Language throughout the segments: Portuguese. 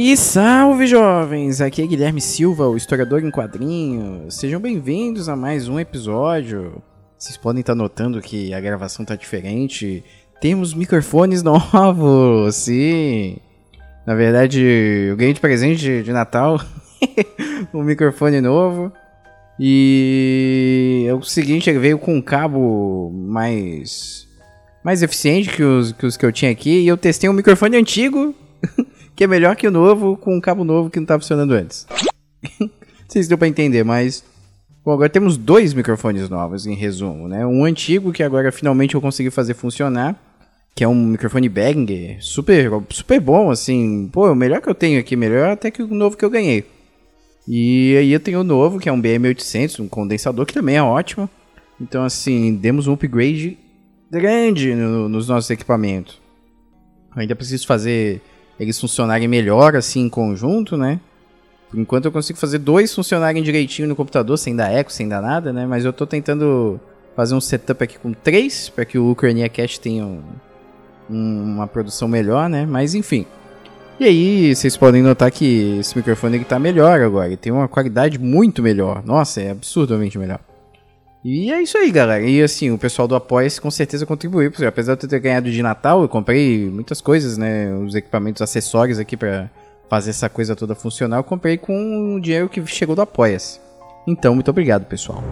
E salve jovens! Aqui é Guilherme Silva, o historiador em quadrinhos. Sejam bem-vindos a mais um episódio. Vocês podem estar notando que a gravação tá diferente. Temos microfones novos, sim. Na verdade, eu ganhei de presente de Natal um microfone novo. E é o seguinte, ele veio com um cabo mais mais eficiente que os, que os que eu tinha aqui. E eu testei um microfone antigo que é melhor que o novo com um cabo novo que não estava funcionando antes. não sei se deu para entender, mas bom, agora temos dois microfones novos em resumo, né? Um antigo que agora finalmente eu consegui fazer funcionar, que é um microfone Behringer, super super bom assim. Pô, o melhor que eu tenho aqui, melhor até que o novo que eu ganhei. E aí eu tenho o novo, que é um BM800, um condensador que também é ótimo. Então assim, demos um upgrade grande no, nos nossos equipamentos. Ainda preciso fazer eles funcionarem melhor assim em conjunto, né? Por enquanto eu consigo fazer dois funcionarem direitinho no computador, sem dar eco, sem dar nada, né? Mas eu tô tentando fazer um setup aqui com três, para que o Ucrania Cast tenha um, um, uma produção melhor, né? Mas enfim. E aí, vocês podem notar que esse microfone ele tá melhor agora, ele tem uma qualidade muito melhor. Nossa, é absurdamente melhor. E é isso aí, galera. E assim, o pessoal do Apoia-se com certeza contribuiu. Porque, apesar de eu ter ganhado de Natal, eu comprei muitas coisas, né? Os equipamentos acessórios aqui para fazer essa coisa toda funcionar. Eu comprei com o dinheiro que chegou do Apoia-se. Então, muito obrigado, pessoal.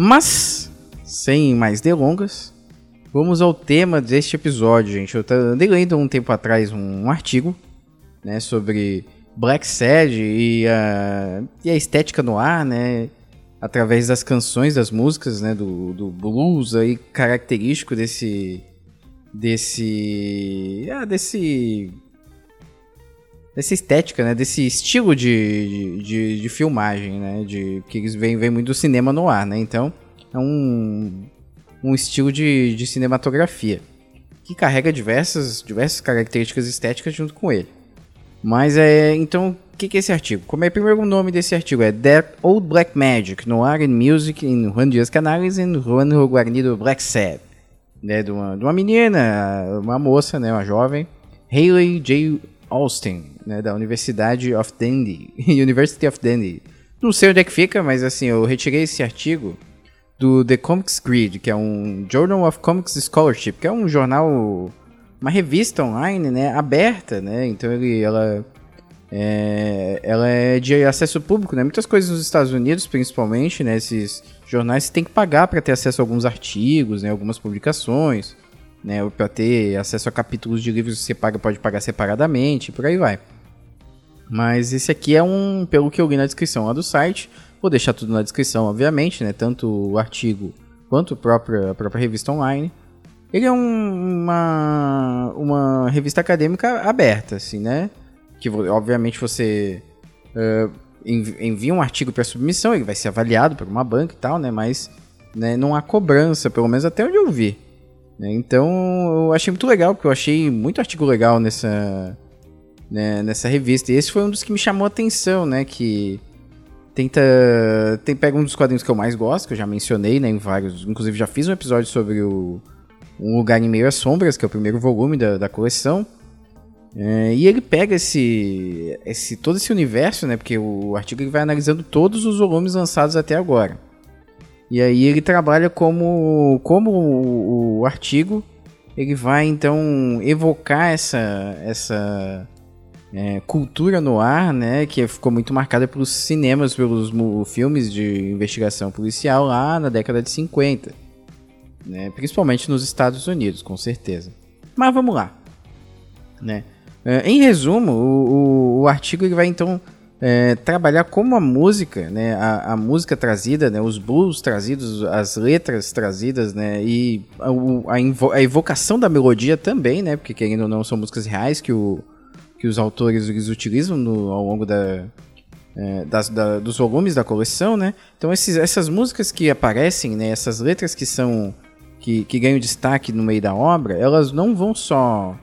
Mas, sem mais delongas, vamos ao tema deste episódio, gente. Eu andei lendo um tempo atrás um artigo né, sobre Black Sad e a, e a estética no ar, né? Através das canções, das músicas, né? Do, do blues aí, característico desse. Desse. Ah, desse. Dessa estética, né? Desse estilo de, de, de filmagem, né? De, que vêm, vêm muito do cinema no ar, né? Então, é um, um estilo de, de cinematografia que carrega diversas, diversas características estéticas junto com ele. Mas é. Então, o que, que é esse artigo? Como é primeiro o nome desse artigo? É That Old Black Magic, Noir and Music in Juan Dias Canales and Juan Guarnido Black Sad. Né, de, uma, de uma menina, uma moça, né, uma jovem, Hayley J. Austin, né, da Universidade of Dundee. University of Dundee. Não sei onde é que fica, mas assim, eu retirei esse artigo do The Comics Grid, que é um Journal of Comics Scholarship, que é um jornal, uma revista online, né, aberta, né, então ele, ela, é, ela é de acesso público, né, muitas coisas nos Estados Unidos, principalmente, né, esses jornais tem que pagar para ter acesso a alguns artigos, né, algumas publicações, né, para ter acesso a capítulos de livros que você paga, pode pagar separadamente, por aí vai. Mas esse aqui é um, pelo que eu li na descrição lá do site, Vou deixar tudo na descrição, obviamente, né? Tanto o artigo quanto a própria, a própria revista online. Ele é um, uma, uma revista acadêmica aberta, assim, né? Que obviamente você uh, envia um artigo para submissão, ele vai ser avaliado por uma banca e tal, né? Mas né, não há cobrança, pelo menos até onde eu vi. Né? Então eu achei muito legal, porque eu achei muito artigo legal nessa, né, nessa revista. E esse foi um dos que me chamou a atenção, né? Que tenta. Tem, pega um dos quadrinhos que eu mais gosto, que eu já mencionei, né, em vários. Inclusive já fiz um episódio sobre o Um Lugar em Meio às Sombras, que é o primeiro volume da, da coleção. É, e ele pega esse, esse todo esse universo, né? Porque o artigo ele vai analisando todos os volumes lançados até agora. E aí ele trabalha como, como o, o artigo ele vai então evocar essa, essa é, cultura no ar, né, que ficou muito marcada pelos cinemas, pelos filmes de investigação policial lá na década de 50. né? Principalmente nos Estados Unidos, com certeza. Mas vamos lá, né? É, em resumo, o, o, o artigo ele vai então é, trabalhar como a música, né, a, a, música trazida, né, os blues trazidos, as letras trazidas, né, e a, a, invo a evocação da melodia também, né, porque querendo ou não são músicas reais que, o, que os autores eles utilizam no, ao longo da, é, das, da, dos volumes da coleção, né. Então esses, essas músicas que aparecem, né, essas letras que são que, que ganham destaque no meio da obra, elas não vão só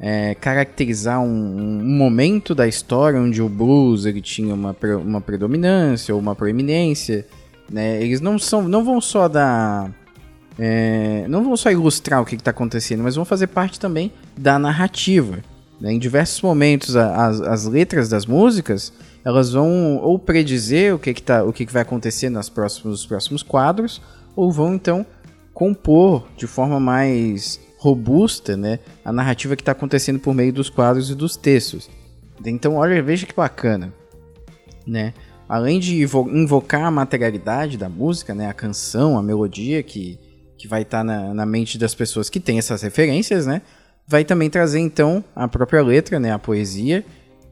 é, caracterizar um, um, momento da história onde o blues ele tinha uma, uma predominância ou uma proeminência, né? Eles não são, não vão só dar, é, não vão só ilustrar o que está acontecendo, mas vão fazer parte também da narrativa. Né? Em diversos momentos, a, as, as letras das músicas elas vão ou predizer o que, que, tá, o que, que vai acontecer nos próximos, nos próximos quadros, ou vão então compor de forma mais robusta, né, a narrativa que está acontecendo por meio dos quadros e dos textos. Então, olha, veja que bacana, né? Além de invocar a materialidade da música, né, a canção, a melodia que, que vai estar tá na, na mente das pessoas que têm essas referências, né, vai também trazer então a própria letra, né, a poesia,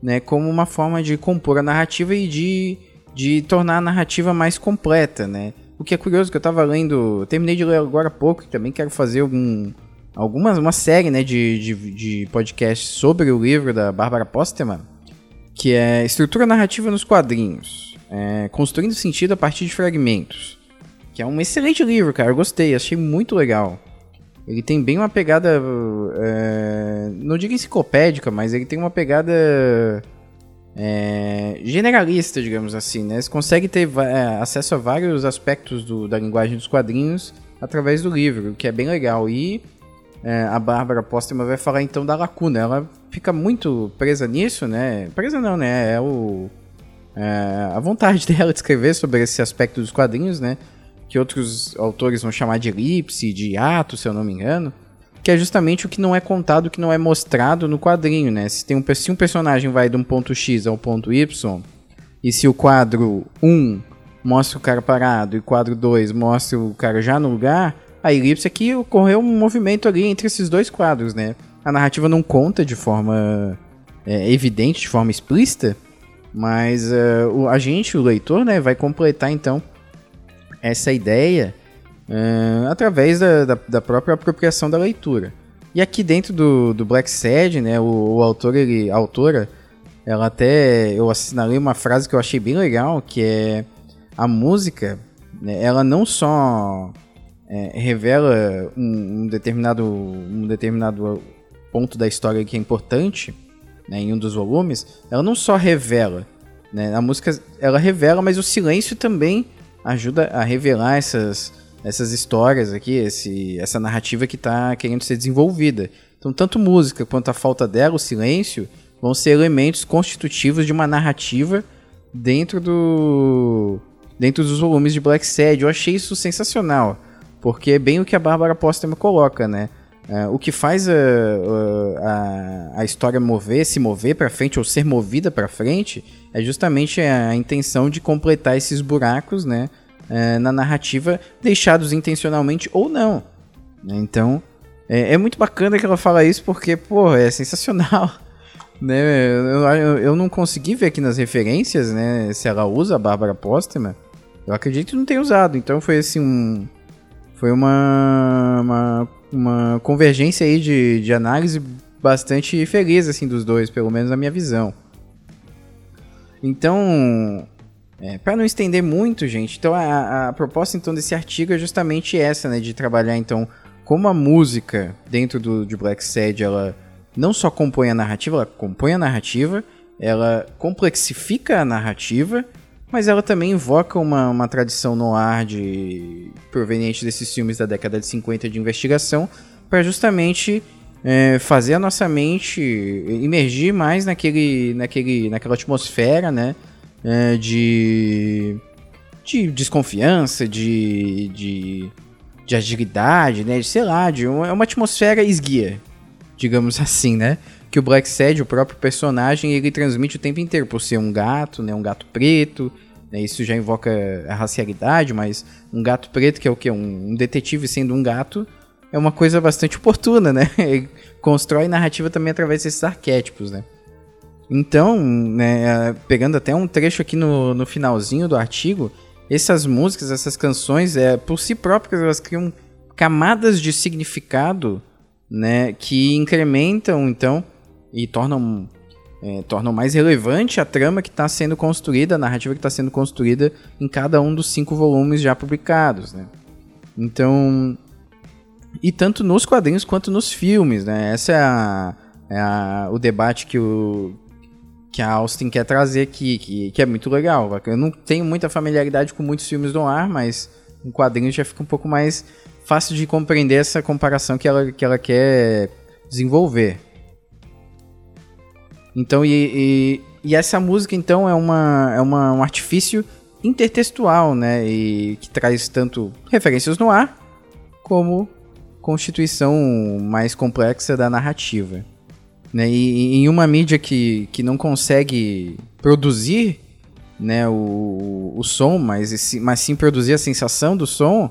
né, como uma forma de compor a narrativa e de, de tornar a narrativa mais completa, né? O que é curioso que eu estava lendo, terminei de ler agora há pouco, e também quero fazer algum algumas, uma série né, de, de, de podcasts sobre o livro da Bárbara Postman, que é Estrutura Narrativa nos Quadrinhos, é, Construindo Sentido a partir de Fragmentos, que é um excelente livro, cara, eu gostei, achei muito legal. Ele tem bem uma pegada, é, não digo enciclopédica, mas ele tem uma pegada é, generalista, digamos assim, né? Você consegue ter é, acesso a vários aspectos do, da linguagem dos quadrinhos através do livro, o que é bem legal. E é, a Bárbara Postma vai falar então da lacuna. Ela fica muito presa nisso, né? Presa não, né? É o. É, a vontade dela de escrever sobre esse aspecto dos quadrinhos, né? Que outros autores vão chamar de elipse, de ato, se eu não me engano. Que é justamente o que não é contado, o que não é mostrado no quadrinho, né? Se, tem um, se um personagem vai de um ponto X ao ponto Y, e se o quadro 1 mostra o cara parado e o quadro 2 mostra o cara já no lugar, a elipse é que ocorreu um movimento ali entre esses dois quadros, né? A narrativa não conta de forma é, evidente, de forma explícita, mas uh, o, a gente, o leitor, né, vai completar então essa ideia uh, através da, da, da, própria apropriação da leitura. E aqui dentro do, do Black Sad, né, o, o autor, ele, a autora, ela até, eu assinalei uma frase que eu achei bem legal, que é a música, né, ela não só é, revela um, um, determinado, um determinado ponto da história que é importante, né, em um dos volumes, ela não só revela, né, a música ela revela, mas o silêncio também ajuda a revelar essas, essas histórias aqui, esse, essa narrativa que está querendo ser desenvolvida. Então, tanto música quanto a falta dela, o silêncio, vão ser elementos constitutivos de uma narrativa dentro do dentro dos volumes de Black Sad. Eu achei isso sensacional. Porque é bem o que a Bárbara Postma coloca, né? É, o que faz a, a, a, história mover, se mover para frente ou ser movida para frente é justamente a, intenção de completar esses buracos, né, é, na narrativa, deixados intencionalmente ou não. Então, é, é, muito bacana que ela fala isso porque, pô, é sensacional. Né? Eu, eu, eu, não consegui ver aqui nas referências, né, se ela usa a Bárbara Postma. Eu acredito que não tem usado, então foi assim um foi uma, uma, uma convergência aí de, de análise bastante feliz, assim, dos dois, pelo menos na minha visão. Então, é, para não estender muito, gente, então a, a, proposta então desse artigo é justamente essa, né, de trabalhar então como a música dentro do de Black Sad, ela não só compõe a narrativa, ela compõe a narrativa, ela complexifica a narrativa mas ela também invoca uma, uma tradição no ar de proveniente desses filmes da década de 50 de investigação para justamente é, fazer a nossa mente emergir mais naquele, naquele, naquela atmosfera, né, é, de, de desconfiança, de, de, de agilidade, né, de, sei lá, de uma, é uma atmosfera esguia, digamos assim, né, que o Black Sad, o próprio personagem, ele transmite o tempo inteiro, por ser um gato, né, um gato preto? Isso já invoca a racialidade, mas um gato preto, que é o que? Um, um detetive sendo um gato, é uma coisa bastante oportuna, né? Ele constrói narrativa também através desses arquétipos, né? Então, né, pegando até um trecho aqui no, no finalzinho do artigo, essas músicas, essas canções, é, por si próprias, elas criam camadas de significado né, que incrementam, então, e tornam, é, tornam mais relevante a trama que está sendo construída, a narrativa que está sendo construída em cada um dos cinco volumes já publicados. Né? Então, e tanto nos quadrinhos quanto nos filmes, né? Essa é, a, é a, o debate que o, que a Austin quer trazer aqui, que, que é muito legal. Eu não tenho muita familiaridade com muitos filmes do ar, mas em quadrinhos já fica um pouco mais fácil de compreender essa comparação que ela, que ela quer desenvolver. Então, e, e, e essa música, então, é, uma, é uma, um artifício intertextual, né? E que traz tanto referências no ar, como constituição mais complexa da narrativa. Né? E, em uma mídia que, que não consegue produzir né, o, o som, mas, mas sim produzir a sensação do som,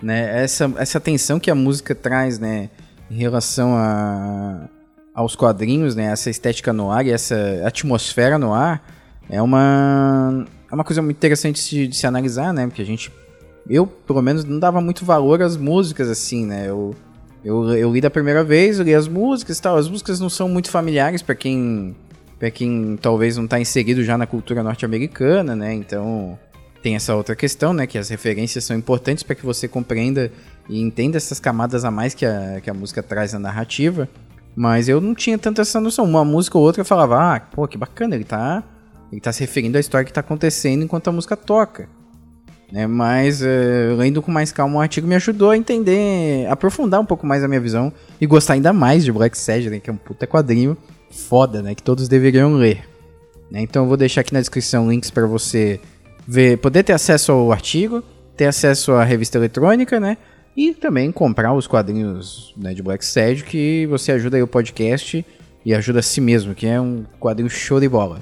né, essa, essa tensão que a música traz né, em relação a, aos quadrinhos, né, essa estética no ar e essa atmosfera no ar, é uma, é uma coisa muito interessante de se, de se analisar, né, porque a gente, eu pelo menos não dava muito valor às músicas assim, né, eu eu, eu li da primeira vez, eu li as músicas e tal. As músicas não são muito familiares para quem para quem talvez não tá inserido já na cultura norte-americana, né? Então tem essa outra questão, né? Que as referências são importantes para que você compreenda e entenda essas camadas a mais que a, que a música traz na narrativa. Mas eu não tinha tanta essa noção. Uma música ou outra eu falava, ah, pô, que bacana, ele tá, ele tá se referindo à história que tá acontecendo enquanto a música toca. Né? Mas, uh, lendo com mais calma o artigo, me ajudou a entender, aprofundar um pouco mais a minha visão e gostar ainda mais de Black Sad, né? que é um puta quadrinho foda, né? Que todos deveriam ler. Né? Então eu vou deixar aqui na descrição links para você ver, poder ter acesso ao artigo, ter acesso à revista eletrônica, né? E também comprar os quadrinhos né, de Black Sad, que você ajuda aí o podcast e ajuda a si mesmo, que é um quadrinho show de bola.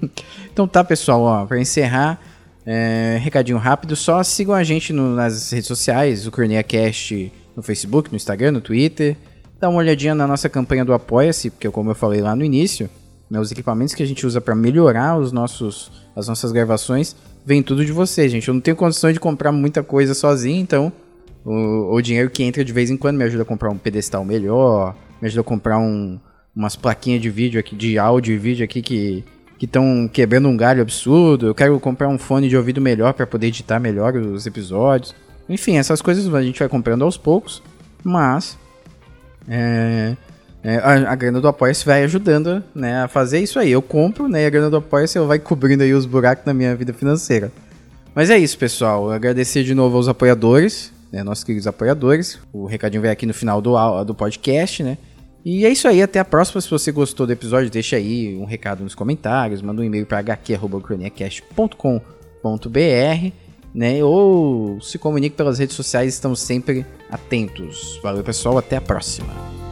então tá, pessoal, ó, para encerrar, é, recadinho rápido, só sigam a gente no, nas redes sociais, o CorneaCast no Facebook, no Instagram, no Twitter. Dá uma olhadinha na nossa campanha do Apoia-se, porque como eu falei lá no início, né, os equipamentos que a gente usa para melhorar os nossos, as nossas gravações, vem tudo de vocês, gente. Eu não tenho condição de comprar muita coisa sozinho, então o, o dinheiro que entra de vez em quando me ajuda a comprar um pedestal melhor, me ajuda a comprar um, umas plaquinhas de vídeo aqui, de áudio e vídeo aqui que que estão quebrando um galho absurdo. Eu quero comprar um fone de ouvido melhor para poder editar melhor os episódios. Enfim, essas coisas a gente vai comprando aos poucos, mas é, é, a, a, grana do Apoia-se vai ajudando né, a fazer isso aí. Eu compro, né, e a grana do Apoia-se vai cobrindo aí os buracos na minha vida financeira. Mas é isso, pessoal. Agradecer de novo aos apoiadores, né, nossos queridos apoiadores. O recadinho vem aqui no final do, do podcast, né? E é isso aí, até a próxima. Se você gostou do episódio, deixa aí um recado nos comentários, manda um e-mail para hq.croniacast.com.br, né? Ou se comunique pelas redes sociais, estamos sempre atentos. Valeu, pessoal, até a próxima.